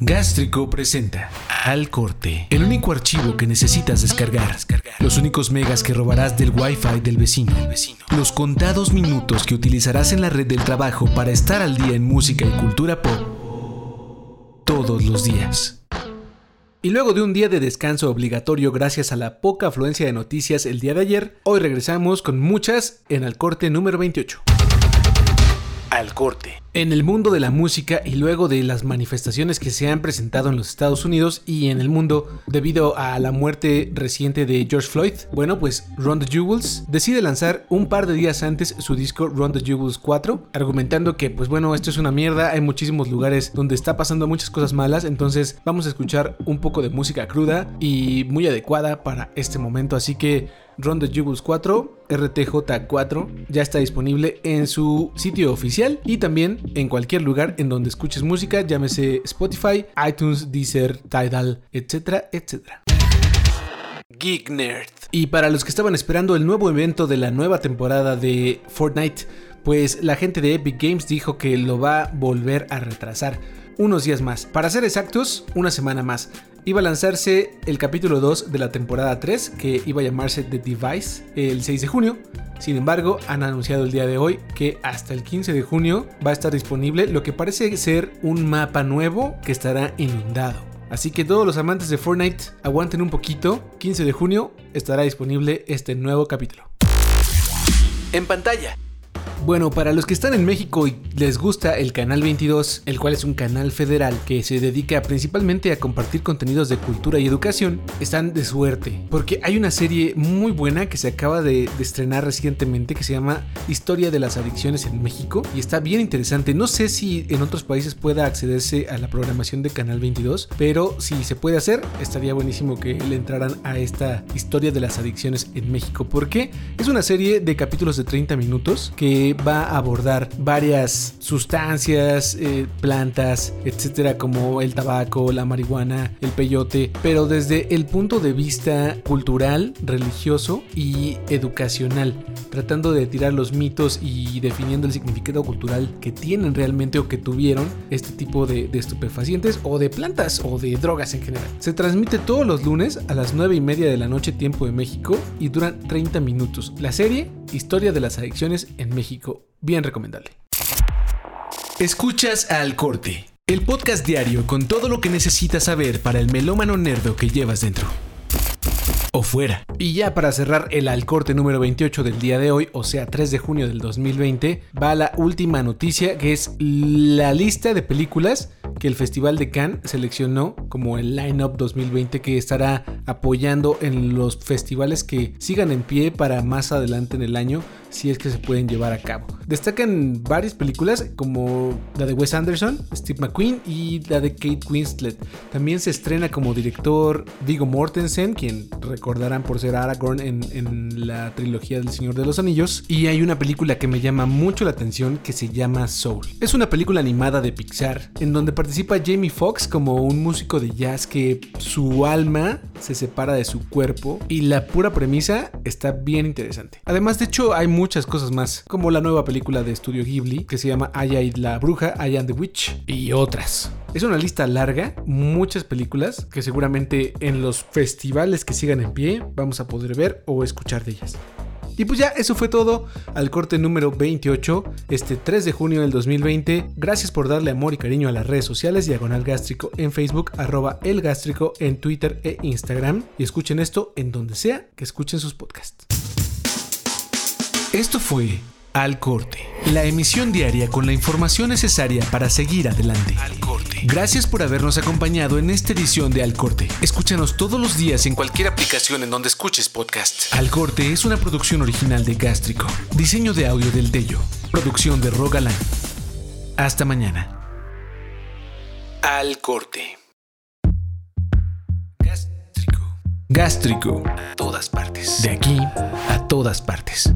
Gástrico presenta Al Corte, el único archivo que necesitas descargar, los únicos megas que robarás del Wi-Fi del vecino, los contados minutos que utilizarás en la red del trabajo para estar al día en música y cultura pop todos los días. Y luego de un día de descanso obligatorio gracias a la poca afluencia de noticias el día de ayer, hoy regresamos con muchas en Al Corte número 28 al corte. En el mundo de la música y luego de las manifestaciones que se han presentado en los Estados Unidos y en el mundo debido a la muerte reciente de George Floyd, bueno, pues Ron the Jewels decide lanzar un par de días antes su disco Ron the Jewels 4, argumentando que pues bueno, esto es una mierda, hay muchísimos lugares donde está pasando muchas cosas malas, entonces vamos a escuchar un poco de música cruda y muy adecuada para este momento, así que Ron the Jewels 4, RTJ4, ya está disponible en su sitio oficial y también en cualquier lugar en donde escuches música, llámese Spotify, iTunes, Deezer, Tidal, etcétera, etcétera. Geek Nerd. Y para los que estaban esperando el nuevo evento de la nueva temporada de Fortnite, pues la gente de Epic Games dijo que lo va a volver a retrasar unos días más. Para ser exactos, una semana más iba a lanzarse el capítulo 2 de la temporada 3, que iba a llamarse The Device, el 6 de junio. Sin embargo, han anunciado el día de hoy que hasta el 15 de junio va a estar disponible lo que parece ser un mapa nuevo que estará inundado. Así que todos los amantes de Fortnite aguanten un poquito, 15 de junio estará disponible este nuevo capítulo. En pantalla. Bueno, para los que están en México y les gusta el Canal 22, el cual es un canal federal que se dedica principalmente a compartir contenidos de cultura y educación, están de suerte, porque hay una serie muy buena que se acaba de, estrenar recientemente que se llama Historia de las Adicciones en México y está bien interesante. No sé si en otros países pueda accederse a la programación de Canal 22, pero si se puede hacer, estaría buenísimo que le entraran a esta Historia de las Adicciones en México, porque es una serie de capítulos de 30 minutos que va a abordar varias sustancias, eh, plantas, etcétera, como el tabaco, la marihuana, el peyote, pero desde el punto de vista cultural, religioso y educacional, tratando de tirar los mitos y definiendo el significado cultural que tienen realmente o que tuvieron este tipo de, de estupefacientes o de plantas o de drogas en general. Se transmite todos los lunes a las 9 y media de la noche tiempo de México y duran 30 minutos. La serie Historia de las Adicciones en México. Bien recomendable. Escuchas al corte, el podcast diario con todo lo que necesitas saber para el melómano nerdo que llevas dentro. O fuera. Y ya para cerrar el al corte número 28 del día de hoy, o sea 3 de junio del 2020, va la última noticia que es la lista de películas que el Festival de Cannes seleccionó como el Line-Up 2020 que estará apoyando en los festivales que sigan en pie para más adelante en el año si es que se pueden llevar a cabo. Destacan varias películas como la de Wes Anderson, Steve McQueen y la de Kate Winslet. También se estrena como director Viggo Mortensen, quien recordarán por ser Aragorn en, en la trilogía del Señor de los Anillos. Y hay una película que me llama mucho la atención que se llama Soul. Es una película animada de Pixar en donde participa Jamie Foxx como un músico de jazz que su alma se separa de su cuerpo y la pura premisa está bien interesante. Además, de hecho, hay muchas cosas más, como la nueva película de estudio Ghibli que se llama Aya y la Bruja, Aya and the Witch y otras. Es una lista larga, muchas películas que seguramente en los festivales que sigan en pie vamos a poder ver o escuchar de ellas. Y pues ya, eso fue todo al corte número 28, este 3 de junio del 2020. Gracias por darle amor y cariño a las redes sociales, Diagonal Gástrico en Facebook, arroba El Gástrico en Twitter e Instagram. Y escuchen esto en donde sea que escuchen sus podcasts. Esto fue Al Corte, la emisión diaria con la información necesaria para seguir adelante. Al Corte. Gracias por habernos acompañado en esta edición de Al Corte. Escúchanos todos los días en cualquier aplicación en donde escuches podcast. Al Corte es una producción original de Gástrico. Diseño de audio del Tello. Producción de Rogaland. Hasta mañana. Al Corte. Gástrico. Gástrico. A todas partes. De aquí a todas partes.